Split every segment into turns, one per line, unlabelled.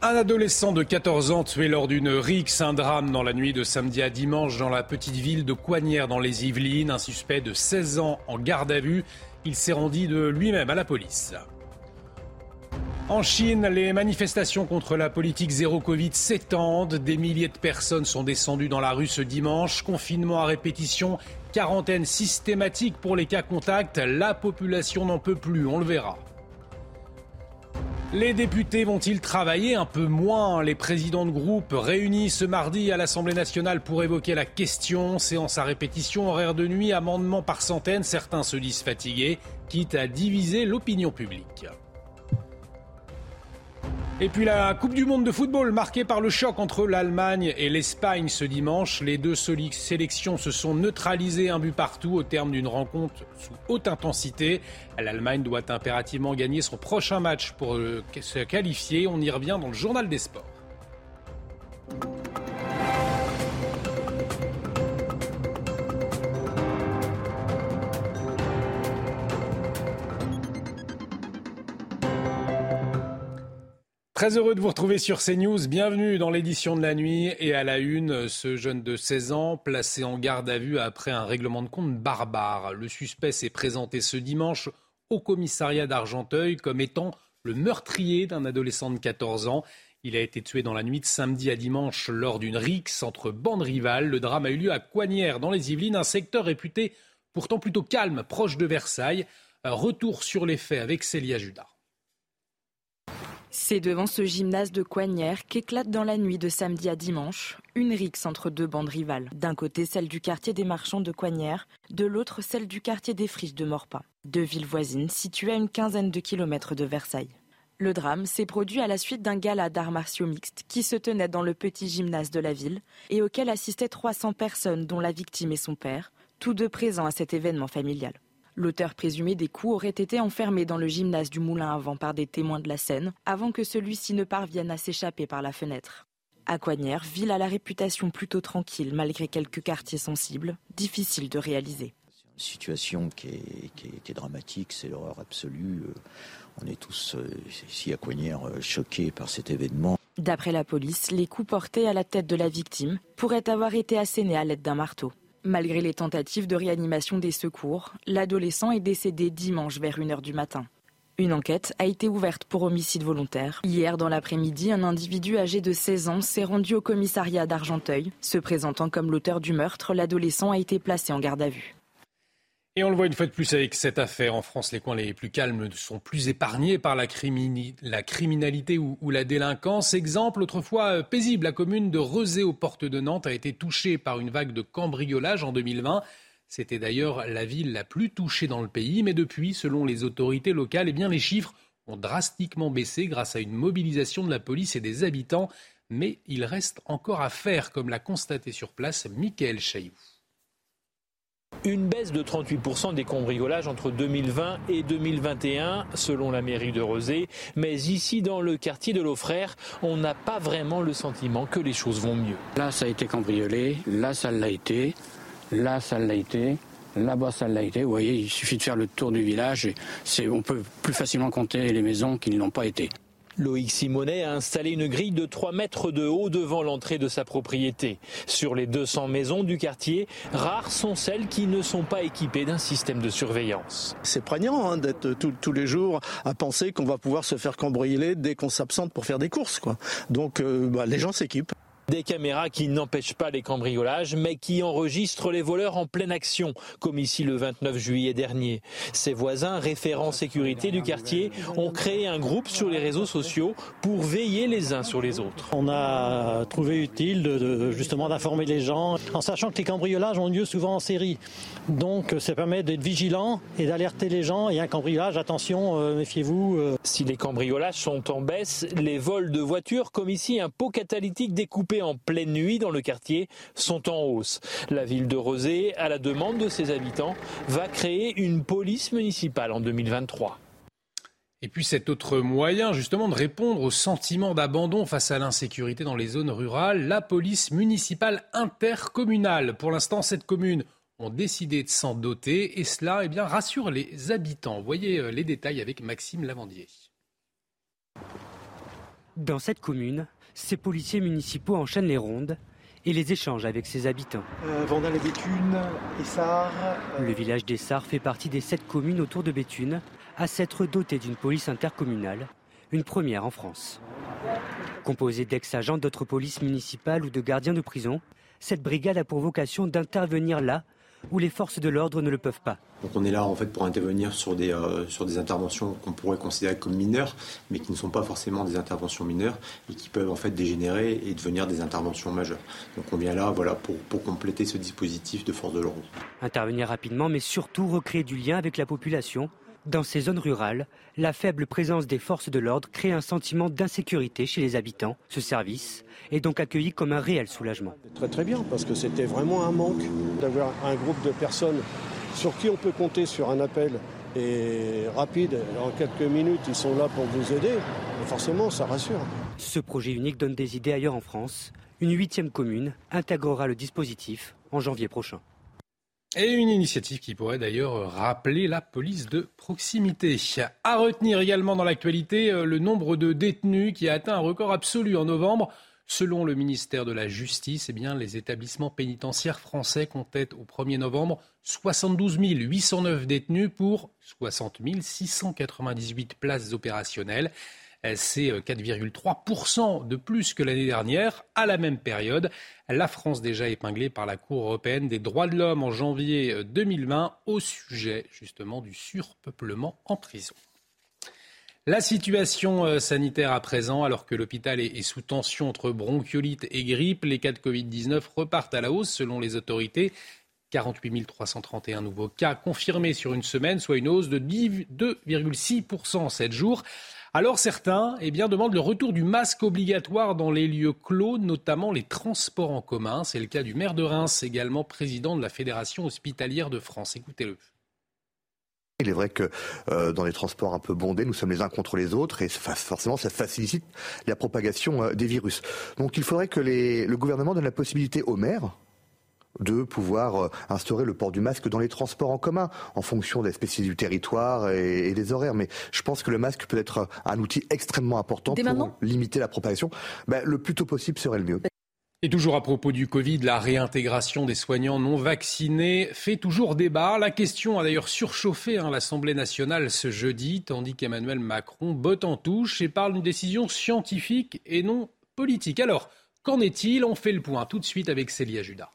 Un adolescent de 14 ans tué lors d'une rixe, un drame dans la nuit de samedi à dimanche dans la petite ville de Coignières dans les Yvelines. Un suspect de 16 ans en garde à vue. Il s'est rendu de lui-même à la police. En Chine, les manifestations contre la politique zéro Covid s'étendent. Des milliers de personnes sont descendues dans la rue ce dimanche. Confinement à répétition, quarantaine systématique pour les cas contacts. La population n'en peut plus, on le verra. Les députés vont-ils travailler un peu moins Les présidents de groupe réunis ce mardi à l'Assemblée nationale pour évoquer la question. Séance à répétition, horaire de nuit, amendement par centaines. Certains se disent fatigués, quitte à diviser l'opinion publique. Et puis la Coupe du Monde de football marquée par le choc entre l'Allemagne et l'Espagne ce dimanche. Les deux sélections se sont neutralisées un but partout au terme d'une rencontre sous haute intensité. L'Allemagne doit impérativement gagner son prochain match pour euh, se qualifier. On y revient dans le journal des sports. Très heureux de vous retrouver sur CNews. Bienvenue dans l'édition de la nuit et à la une, ce jeune de 16 ans placé en garde à vue après un règlement de compte barbare. Le suspect s'est présenté ce dimanche au commissariat d'Argenteuil comme étant le meurtrier d'un adolescent de 14 ans. Il a été tué dans la nuit de samedi à dimanche lors d'une rixe entre bandes rivales. Le drame a eu lieu à Coignières dans les Yvelines, un secteur réputé pourtant plutôt calme, proche de Versailles. Un retour sur les faits avec Célia Judas.
C'est devant ce gymnase de Coignères qu'éclate dans la nuit de samedi à dimanche une rixe entre deux bandes rivales. D'un côté celle du quartier des marchands de Coignères, de l'autre celle du quartier des friches de Morpin, deux villes voisines situées à une quinzaine de kilomètres de Versailles. Le drame s'est produit à la suite d'un gala d'arts martiaux mixtes qui se tenait dans le petit gymnase de la ville et auquel assistaient 300 personnes dont la victime et son père, tous deux présents à cet événement familial. L'auteur présumé des coups aurait été enfermé dans le gymnase du Moulin avant par des témoins de la scène, avant que celui-ci ne parvienne à s'échapper par la fenêtre. Aquanière, ville à la réputation plutôt tranquille malgré quelques quartiers sensibles, difficile de réaliser.
Une situation qui est, dramatique, c'est l'horreur absolue. Euh, on est tous euh, ici à Coignères euh, choqués par cet événement.
D'après la police, les coups portés à la tête de la victime pourraient avoir été assénés à l'aide d'un marteau. Malgré les tentatives de réanimation des secours, l'adolescent est décédé dimanche vers 1h du matin. Une enquête a été ouverte pour homicide volontaire. Hier, dans l'après-midi, un individu âgé de 16 ans s'est rendu au commissariat d'Argenteuil. Se présentant comme l'auteur du meurtre, l'adolescent a été placé en garde à vue.
Et on le voit une fois de plus avec cette affaire. En France, les coins les plus calmes sont plus épargnés par la, criminalité ou, la délinquance. Exemple, autrefois euh, paisible, la commune de Rezé aux portes de Nantes a été touchée par une vague de cambriolage en 2020. C'était d'ailleurs la ville la plus touchée dans le pays. Mais depuis, selon les autorités locales, eh bien, les chiffres ont drastiquement baissé grâce à une mobilisation de la police et des habitants. Mais il reste encore à faire, comme l'a constaté sur place Michael Chailloux.
Une baisse de 38% des cambriolages entre 2020 et 2021, selon la mairie de Rosé. Mais ici, dans le quartier de l'Aufrère, on n'a pas vraiment le sentiment que les choses vont mieux.
Là, ça a été cambriolé. Là, ça l'a été. Là, ça l'a été. Là-bas, ça l'a été. Vous voyez, il suffit de faire le tour du village. Et on peut plus facilement compter les maisons qui ne l'ont pas été.
Loïc Simonet a installé une grille de 3 mètres de haut devant l'entrée de sa propriété. Sur les 200 maisons du quartier, rares sont celles qui ne sont pas équipées d'un système de surveillance.
C'est prégnant hein, d'être tous les jours à penser qu'on va pouvoir se faire cambrioler dès qu'on s'absente pour faire des courses. Quoi. Donc euh, bah, les gens s'équipent.
Des caméras qui n'empêchent pas les cambriolages, mais qui enregistrent les voleurs en pleine action, comme ici le 29 juillet dernier. Ses voisins, référents sécurité du quartier, ont créé un groupe sur les réseaux sociaux pour veiller les uns sur les autres.
On a trouvé utile de, justement d'informer les gens, en sachant que les cambriolages ont lieu souvent en série. Donc ça permet d'être vigilant et d'alerter les gens. Il y a un cambriolage, attention, euh, méfiez-vous.
Euh. Si les cambriolages sont en baisse, les vols de voitures, comme ici un pot catalytique découpé en pleine nuit dans le quartier sont en hausse. La ville de Rosé, à la demande de ses habitants, va créer une police municipale en 2023.
Et puis cet autre moyen justement de répondre au sentiment d'abandon face à l'insécurité dans les zones rurales, la police municipale intercommunale. Pour l'instant, cette commune ont décidé de s'en doter et cela eh bien, rassure les habitants. Voyez euh, les détails avec Maxime Lavandier.
Dans cette commune, ces policiers municipaux enchaînent les rondes et les échanges avec ses habitants.
Euh, Vandal et Béthune, Essart.
Euh, Le village d'Essart fait partie des sept communes autour de Béthune à s'être doté d'une police intercommunale, une première en France. Composée d'ex-agents d'autres polices municipales ou de gardiens de prison, cette brigade a pour vocation d'intervenir là où les forces de l'ordre ne le peuvent pas.
Donc on est là en fait pour intervenir sur des, euh, sur des interventions qu'on pourrait considérer comme mineures, mais qui ne sont pas forcément des interventions mineures et qui peuvent en fait dégénérer et devenir des interventions majeures. Donc on vient là voilà, pour, pour compléter ce dispositif de force de l'ordre.
Intervenir rapidement, mais surtout recréer du lien avec la population dans ces zones rurales, la faible présence des forces de l'ordre crée un sentiment d'insécurité chez les habitants. Ce service est donc accueilli comme un réel soulagement.
Très très bien, parce que c'était vraiment un manque d'avoir un groupe de personnes sur qui on peut compter sur un appel et rapide. En quelques minutes, ils sont là pour vous aider. Et forcément, ça rassure.
Ce projet unique donne des idées ailleurs en France. Une huitième commune intégrera le dispositif en janvier prochain.
Et une initiative qui pourrait d'ailleurs rappeler la police de proximité. À retenir également dans l'actualité euh, le nombre de détenus qui a atteint un record absolu en novembre. Selon le ministère de la Justice, eh bien, les établissements pénitentiaires français comptaient au 1er novembre 72 809 détenus pour 60 698 places opérationnelles. C'est 4,3% de plus que l'année dernière. À la même période, la France déjà épinglée par la Cour européenne des droits de l'homme en janvier 2020 au sujet justement du surpeuplement en prison. La situation sanitaire à présent, alors que l'hôpital est sous tension entre bronchiolite et grippe, les cas de Covid-19 repartent à la hausse selon les autorités. 48 331 nouveaux cas confirmés sur une semaine, soit une hausse de 2,6% en 7 jours. Alors certains eh demandent le retour du masque obligatoire dans les lieux clos, notamment les transports en commun. C'est le cas du maire de Reims, également président de la Fédération hospitalière de France. Écoutez-le.
Il est vrai que euh, dans les transports un peu bondés, nous sommes les uns contre les autres et forcément ça facilite la propagation euh, des virus. Donc il faudrait que le gouvernement donne la possibilité aux maires de pouvoir euh, instaurer le port du masque dans les transports en commun, en fonction des spécificités du territoire et, et, des horaires. Mais je pense que le masque peut être un outil extrêmement important
Dès
pour
maintenant
limiter la propagation. Ben, le plus tôt possible serait le mieux.
Et toujours à propos du Covid, la réintégration des soignants non vaccinés fait toujours débat. La question a d'ailleurs surchauffé hein, l'Assemblée nationale ce jeudi, tandis qu'Emmanuel Macron botte en touche et parle d'une décision scientifique et non politique. Alors, qu'en est-il? On fait le point tout de suite avec Célia Judas.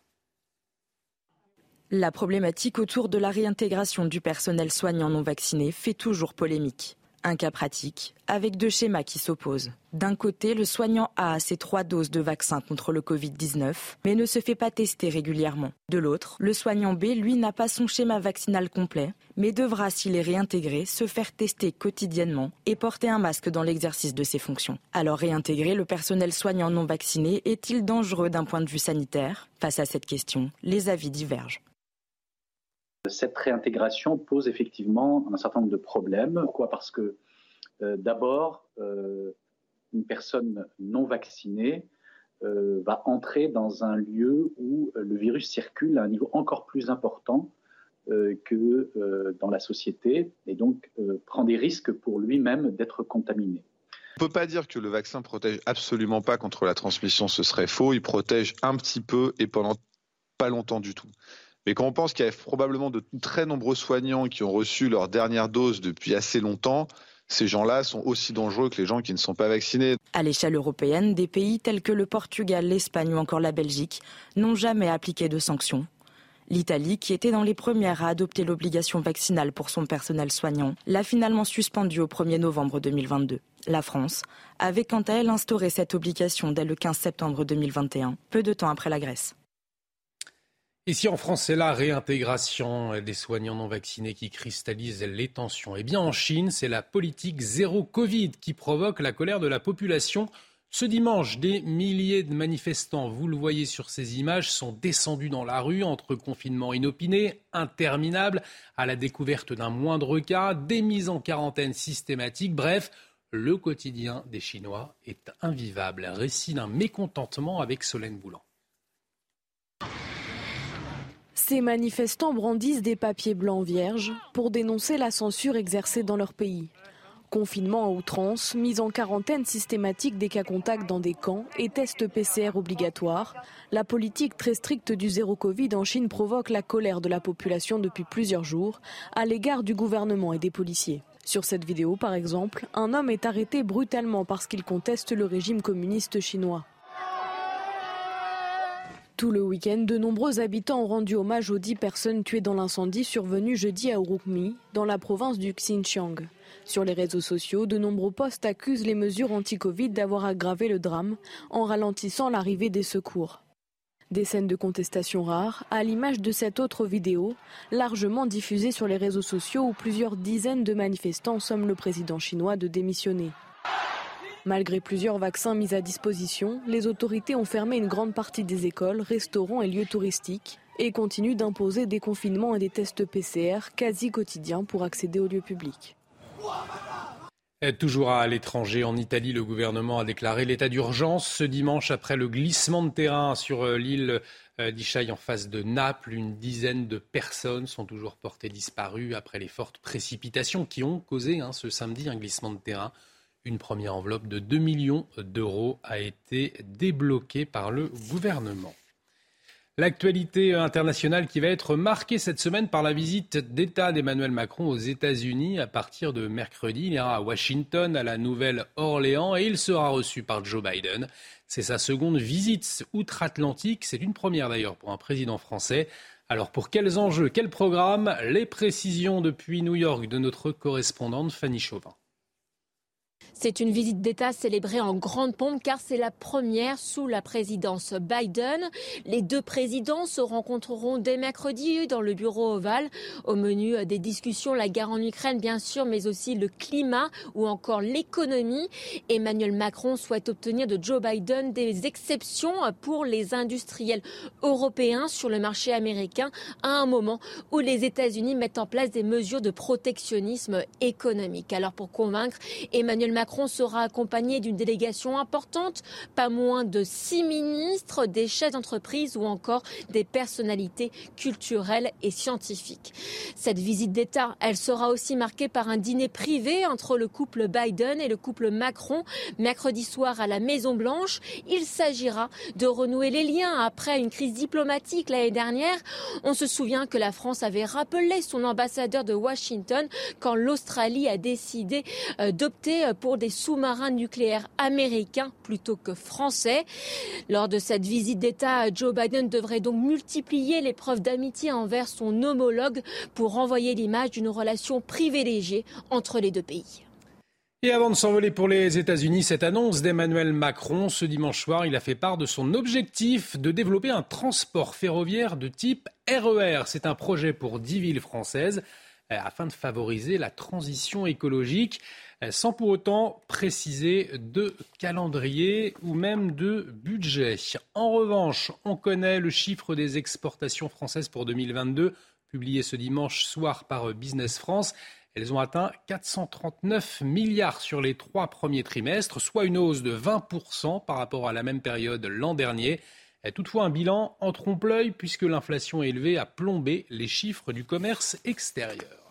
La problématique autour de la réintégration du personnel soignant non vacciné fait toujours polémique. Un cas pratique, avec deux schémas qui s'opposent. D'un côté, le soignant a ses trois doses de vaccin contre le Covid-19, mais ne se fait pas tester régulièrement. De l'autre, le soignant B, lui, n'a pas son schéma vaccinal complet, mais devra, s'il est réintégré, se faire tester quotidiennement et porter un masque dans l'exercice de ses fonctions. Alors réintégrer le personnel soignant non vacciné est-il dangereux d'un point de vue sanitaire? Face à cette question, les avis divergent.
Cette réintégration pose effectivement un certain nombre de problèmes. Pourquoi? Parce que euh, d'abord, euh, une personne non vaccinée euh, va entrer dans un lieu où le virus circule à un niveau encore plus important que dans la société et donc prend des risques pour lui-même d'être contaminé.
On ne peut pas dire que le vaccin protège absolument pas contre la transmission, ce serait faux. Il protège un petit peu et pendant pas longtemps du tout. Mais quand on pense qu'il y a probablement de très nombreux soignants qui ont reçu leur dernière dose depuis assez longtemps, ces gens-là sont aussi dangereux que les gens qui ne sont pas vaccinés.
À l'échelle européenne, des pays tels que le Portugal, l'Espagne ou encore la Belgique n'ont jamais appliqué de sanctions. L'Italie, qui était dans les premières à adopter l'obligation vaccinale pour son personnel soignant, l'a finalement suspendue au 1er novembre 2022. La France avait quant à elle instauré cette obligation dès le 15 septembre 2021, peu de temps après la Grèce.
Ici en France, c'est la réintégration des soignants non vaccinés qui cristallise les tensions. Et bien en Chine, c'est la politique zéro Covid qui provoque la colère de la population. Ce dimanche, des milliers de manifestants, vous le voyez sur ces images, sont descendus dans la rue entre confinement inopiné, interminable, à la découverte d'un moindre cas, des mises en quarantaine systématiques. Bref, le quotidien des Chinois est invivable. Récit d'un mécontentement avec Solène Boulan.
Ces manifestants brandissent des papiers blancs vierges pour dénoncer la censure exercée dans leur pays. Confinement à outrance, mise en quarantaine systématique des cas contacts dans des camps et tests PCR obligatoires, la politique très stricte du zéro Covid en Chine provoque la colère de la population depuis plusieurs jours à l'égard du gouvernement et des policiers. Sur cette vidéo, par exemple, un homme est arrêté brutalement parce qu'il conteste le régime communiste chinois. Tout le week-end, de nombreux habitants ont rendu hommage aux dix personnes tuées dans l'incendie survenu jeudi à Urumqi, dans la province du Xinjiang. Sur les réseaux sociaux, de nombreux postes accusent les mesures anti-Covid d'avoir aggravé le drame en ralentissant l'arrivée des secours. Des scènes de contestation rares, à l'image de cette autre vidéo, largement diffusée sur les réseaux sociaux où plusieurs dizaines de manifestants somment le président chinois de démissionner. Malgré plusieurs vaccins mis à disposition, les autorités ont fermé une grande partie des écoles, restaurants et lieux touristiques et continuent d'imposer des confinements et des tests PCR quasi quotidiens pour accéder aux lieux publics.
Toujours à l'étranger, en Italie, le gouvernement a déclaré l'état d'urgence ce dimanche après le glissement de terrain sur euh, l'île euh, d'Ichaï en face de Naples. Une dizaine de personnes sont toujours portées disparues après les fortes précipitations qui ont causé hein, ce samedi un glissement de terrain. Une première enveloppe de 2 millions d'euros a été débloquée par le gouvernement. L'actualité internationale qui va être marquée cette semaine par la visite d'État d'Emmanuel Macron aux États-Unis à partir de mercredi. Il ira à Washington, à la Nouvelle-Orléans et il sera reçu par Joe Biden. C'est sa seconde visite outre-Atlantique. C'est une première d'ailleurs pour un président français. Alors pour quels enjeux, quel programme Les précisions depuis New York de notre correspondante Fanny Chauvin.
C'est une visite d'État célébrée en grande pompe car c'est la première sous la présidence Biden. Les deux présidents se rencontreront dès mercredi dans le bureau ovale. Au menu des discussions, la guerre en Ukraine bien sûr, mais aussi le climat ou encore l'économie. Emmanuel Macron souhaite obtenir de Joe Biden des exceptions pour les industriels européens sur le marché américain à un moment où les États-Unis mettent en place des mesures de protectionnisme économique. Alors pour convaincre Emmanuel Macron, Macron sera accompagné d'une délégation importante, pas moins de six ministres, des chefs d'entreprise ou encore des personnalités culturelles et scientifiques. Cette visite d'État, elle sera aussi marquée par un dîner privé entre le couple Biden et le couple Macron mercredi soir à la Maison Blanche. Il s'agira de renouer les liens après une crise diplomatique l'année dernière. On se souvient que la France avait rappelé son ambassadeur de Washington quand l'Australie a décidé euh, d'opter pour des sous-marins nucléaires américains plutôt que français. Lors de cette visite d'État, Joe Biden devrait donc multiplier les preuves d'amitié envers son homologue pour renvoyer l'image d'une relation privilégiée entre les deux pays.
Et avant de s'envoler pour les États-Unis, cette annonce d'Emmanuel Macron, ce dimanche soir, il a fait part de son objectif de développer un transport ferroviaire de type RER. E C'est un projet pour dix villes françaises euh, afin de favoriser la transition écologique. Euh, sans pour autant préciser de calendrier ou même de budget. En revanche, on connaît le chiffre des exportations françaises pour 2022, publié ce dimanche soir par Business France. Elles ont atteint 439 milliards sur les trois premiers trimestres, soit une hausse de 20% par rapport à la même période l'an dernier. Toutefois, un bilan en trompe-l'œil puisque l'inflation élevée a plombé les chiffres du commerce extérieur.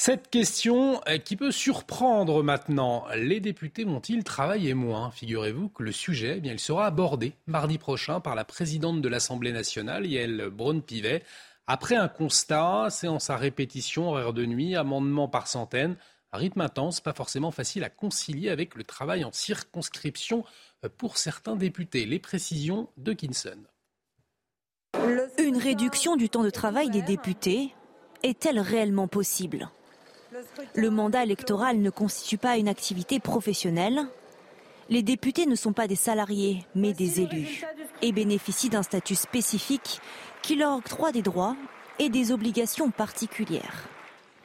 Cette question euh, qui peut surprendre maintenant, les députés vont-ils travailler moins? Figurez-vous que le sujet, eh bien, il sera abordé mardi prochain par la présidente de l'Assemblée nationale, Yael Braun-Pivet. Après un constat, séance à répétition, horaire de nuit, amendement par centaines, un rythme intense, pas forcément facile à concilier avec le travail en circonscription euh, pour certains députés. Les précisions de Kinson.
Une réduction du temps de travail des députés est-elle réellement possible? Le mandat électoral ne constitue pas une activité professionnelle. Les députés ne sont pas des salariés, mais des élus, et bénéficient d'un statut spécifique qui leur octroie des droits et des obligations particulières.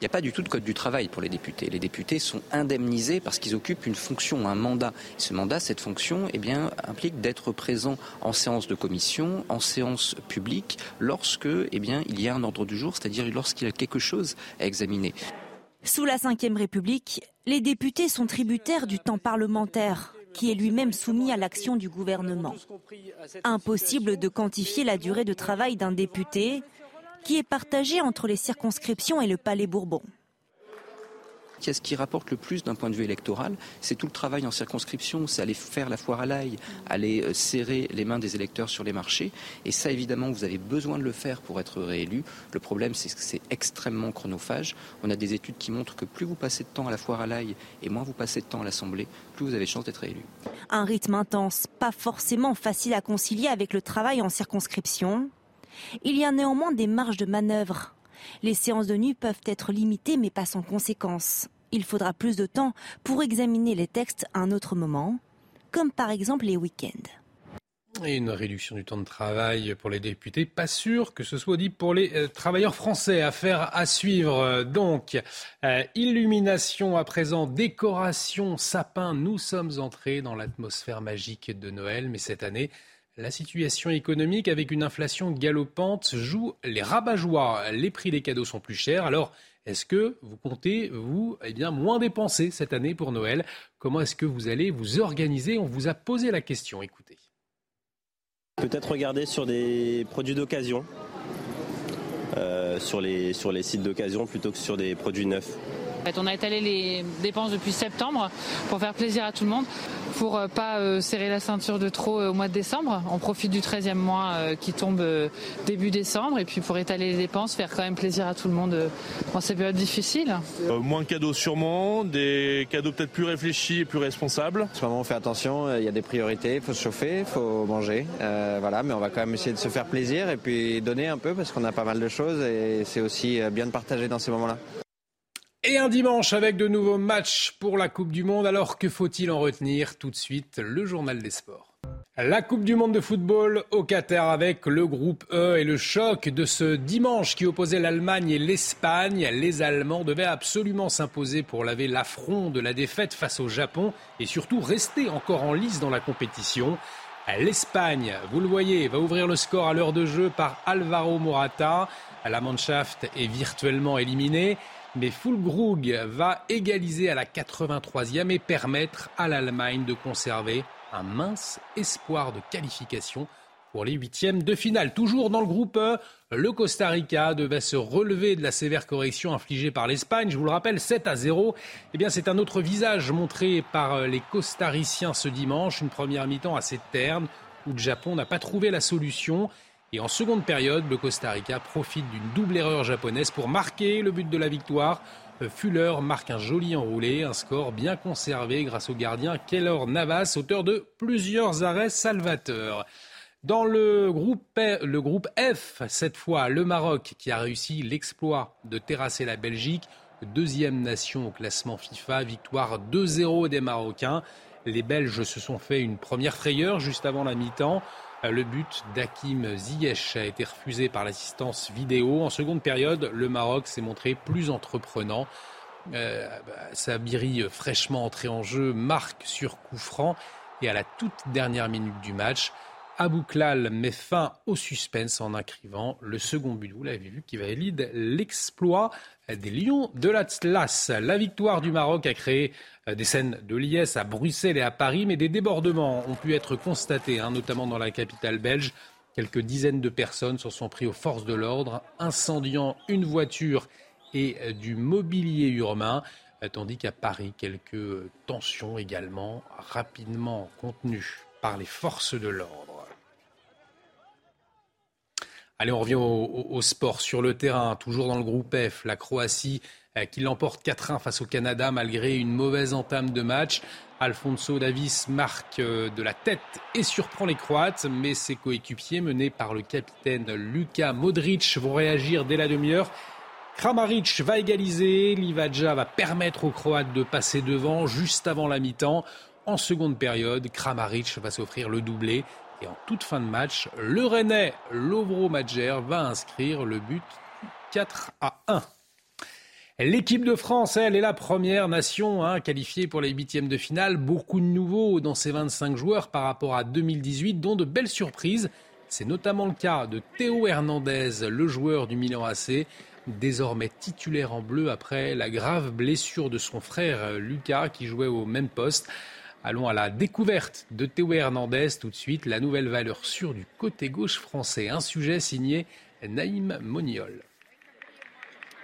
Il n'y a pas du tout de code du travail pour les députés. Les députés sont indemnisés parce qu'ils occupent une fonction, un mandat. Ce mandat, cette fonction, eh bien, implique d'être présent en séance de commission, en séance publique, lorsque eh bien, il y a un ordre du jour, c'est-à-dire lorsqu'il y a quelque chose à examiner.
Sous la Ve République, les députés sont tributaires du temps parlementaire, qui est lui-même soumis à l'action du gouvernement. Impossible de quantifier la durée de travail d'un député qui est partagé entre les circonscriptions et le Palais Bourbon.
Ce qui rapporte le plus d'un point de vue électoral, c'est tout le travail en circonscription, c'est aller faire la foire à l'ail, aller euh, serrer les mains des électeurs sur les marchés. Et ça, évidemment, vous avez besoin de le faire pour être réélu. Le problème, c'est que c'est extrêmement chronophage. On a des études qui montrent que plus vous passez de temps à la foire à l'ail et moins vous passez de temps à l'Assemblée, plus vous avez de chance d'être réélu.
Un rythme intense, pas forcément facile à concilier avec le travail en circonscription. Il y a néanmoins des marges de manœuvre. Les séances de nuit peuvent être limitées mais pas sans conséquences. Il faudra plus de temps pour examiner les textes à un autre moment, comme par exemple les week-ends.
Une réduction du temps de travail pour les députés, pas sûr que ce soit dit pour les euh, travailleurs français. Affaire à suivre. Donc, euh, illumination à présent, décoration, sapin. Nous sommes entrés dans l'atmosphère magique de Noël, mais cette année, la situation économique avec une inflation galopante joue les rabat-joie. Les prix des cadeaux sont plus chers. Alors, est-ce que vous comptez, vous, eh moins dépenser cette année pour Noël? Comment est-ce que vous allez vous organiser? On vous a posé la question. Écoutez.
Peut-être regarder sur des produits d'occasion, euh, sur les sites d'occasion plutôt que sur des produits neufs.
On a étalé les dépenses depuis septembre pour faire plaisir à tout le monde, pour euh, pas euh, serrer la ceinture de trop euh, au mois de décembre. On profite du 13e mois qui tombe début décembre et puis pour étaler les dépenses, faire quand même plaisir à tout le monde dans ces périodes difficiles.
moins de cadeaux sûrement, des cadeaux peut-être plus réfléchis et plus responsables.
En ce moment on fait attention, il y a des priorités, il faut se chauffer, il faut manger. voilà, mais on va quand même essayer de se faire plaisir et puis donner un peu parce qu'on a pas mal de choses et c'est aussi bien de partager dans ces moments-là.
Et un dimanche avec de nouveaux matchs pour la Coupe du Monde. Alors que faut-il en retenir Tout de suite, le journal des sports. La Coupe du Monde de football au Qatar avec le groupe E et le choc de ce dimanche qui opposait l'Allemagne et l'Espagne. Les Allemands devaient absolument s'imposer pour laver l'affront de la défaite face au Japon et surtout rester encore en lice dans la compétition. L'Espagne, vous le voyez, va ouvrir le score à l'heure de jeu par Alvaro Morata. La Mannschaft est virtuellement éliminée mais Fulgrug va égaliser à la 83e et permettre à l'Allemagne de conserver un mince espoir de qualification pour les huitièmes de finale. Toujours dans le groupe E, le Costa Rica devait se relever de la sévère correction infligée par l'Espagne. Je vous le rappelle, 7 à 0. Eh bien, c'est un autre visage montré par les Costariciens ce dimanche. Une première mi-temps assez terne où le Japon n'a pas trouvé la solution. Et en seconde période, le Costa Rica profite d'une double erreur japonaise pour marquer le but de la victoire. Euh, Fuller marque un joli enroulé, un score bien conservé grâce au gardien Keller Navas, auteur de plusieurs arrêts salvateurs. Dans le groupe, le groupe F, cette fois, le Maroc qui a réussi l'exploit de terrasser la Belgique, deuxième nation au classement FIFA, victoire 2-0 des Marocains. Les Belges se sont fait une première frayeur juste avant la mi-temps. Le but d'Hakim Ziyech a été refusé par l'assistance vidéo. En seconde période, le Maroc s'est montré plus entreprenant. Euh, Sabiri, fraîchement entré en jeu, marque sur coup franc. Et à la toute dernière minute du match, Abouklal met fin au suspense en inscrivant le second but. Vous l'avez vu qui valide l'exploit des Lions de l'Atlas. La victoire du Maroc a créé euh, des scènes de liesse à Bruxelles et à Paris, mais des débordements ont pu être constatés, hein, notamment dans la capitale belge. Quelques dizaines de personnes se sont pris aux forces de l'ordre, incendiant une voiture et euh, du mobilier urbain, euh, tandis qu'à Paris, quelques tensions également rapidement contenues par les forces de l'ordre. Allez, on revient au, sport. Sur le terrain, toujours dans le groupe F, la Croatie euh, qui l'emporte 4-1 face au Canada malgré une mauvaise entame de match. Alfonso Davis marque euh, de la tête et surprend les Croates, mais ses coéquipiers menés par le capitaine Luka Modric vont réagir dès la demi-heure. Kramaric va égaliser, Livaja va permettre aux Croates de passer devant juste avant la mi-temps. En seconde période, Kramaric va s'offrir le doublé. Et en toute fin de match, le Rennais Lovro Madjer va inscrire le but 4 à 1. L'équipe de France, elle, est la première nation hein, qualifiée pour les huitièmes de finale. Beaucoup de nouveaux dans ces 25 joueurs par rapport à 2018, dont de belles surprises. C'est notamment le cas de Théo Hernandez, le joueur du Milan AC, désormais titulaire en bleu après la grave blessure de son frère Lucas qui jouait au même poste. Allons à la découverte de Théo Hernandez tout de suite, la nouvelle valeur sûre du côté gauche français. Un sujet signé Naïm Moniol.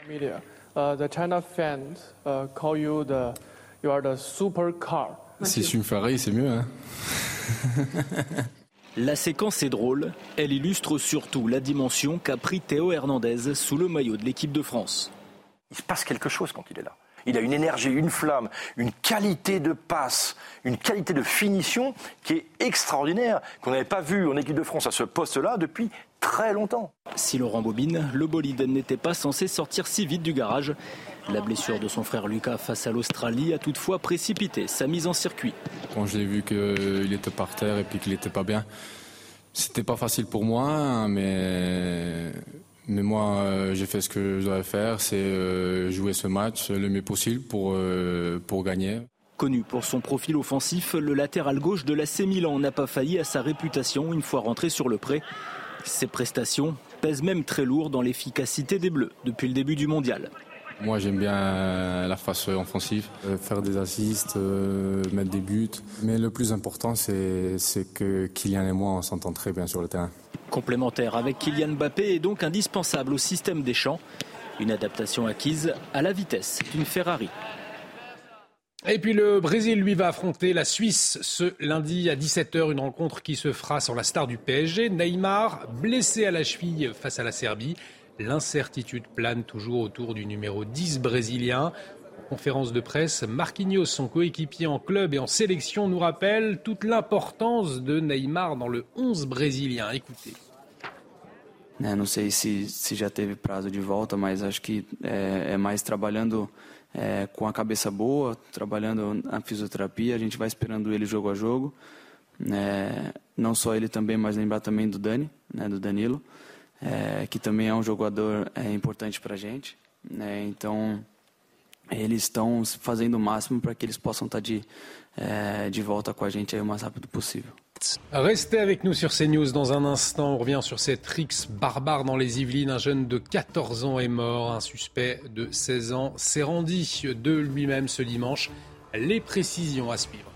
uh, the China fans uh, call you the you are the super car.
Si je suis une Ferrari, c'est mieux. Hein
La séquence est drôle, elle illustre surtout la dimension qu'a pris Théo Hernandez sous le maillot de l'équipe de France.
Il se passe quelque chose quand il est là. Il a une énergie, une flamme, une qualité de passe, une qualité de finition qui est extraordinaire, qu'on n'avait pas vu en équipe de France à ce poste-là depuis très longtemps.
Si Laurent Bobine, le bolide n'était pas censé sortir si vite du garage. La blessure de son frère Lucas face à l'Australie a toutefois précipité sa mise en circuit.
Quand j'ai vu qu'il était par terre et puis qu'il n'était pas bien, c'était pas facile pour moi, mais mais moi, euh, j'ai fait ce que je devais faire, c'est euh, jouer ce match le mieux possible pour, euh, pour gagner.
Connu pour son profil offensif, le latéral gauche de l'AC Milan n'a pas failli à sa réputation une fois rentré sur le pré. Ses prestations pèsent même très lourd dans l'efficacité des Bleus depuis le début du mondial.
Moi, j'aime bien la phase offensive, faire des assists, mettre des buts. Mais le plus important, c'est que Kylian et moi, on s'entend très bien sur le terrain.
Complémentaire avec Kylian Mbappé est donc indispensable au système des champs. Une adaptation acquise à la vitesse d'une Ferrari.
Et puis le Brésil, lui, va affronter la Suisse ce lundi à 17h, une rencontre qui se fera sur la star du PSG. Neymar, blessé à la cheville face à la Serbie. L'incertitude plane toujours autour du numéro 10 brésilien. Conférence de presse, Marquinhos, son coéquipier en club et en sélection, nous rappelle toute l'importance de Neymar dans le 11 brésilien. Écoutez.
Né, não sei se, se já teve prazo de volta, mas acho que é, é mais trabalhando é, com a cabeça boa, trabalhando na fisioterapia. A gente vai esperando ele jogo a jogo. É, não só ele também, mas lembrar também do Dani, né, do Danilo, é, que também é um jogador é, importante para a gente. Né, então, eles estão fazendo o máximo para que eles possam estar de, é, de volta com a gente aí o mais rápido possível.
Restez avec nous sur CNews dans un instant. On revient sur cette rixe barbare dans les Yvelines. Un jeune de 14 ans est mort. Un suspect de 16 ans s'est rendu de lui-même ce dimanche. Les précisions à suivre.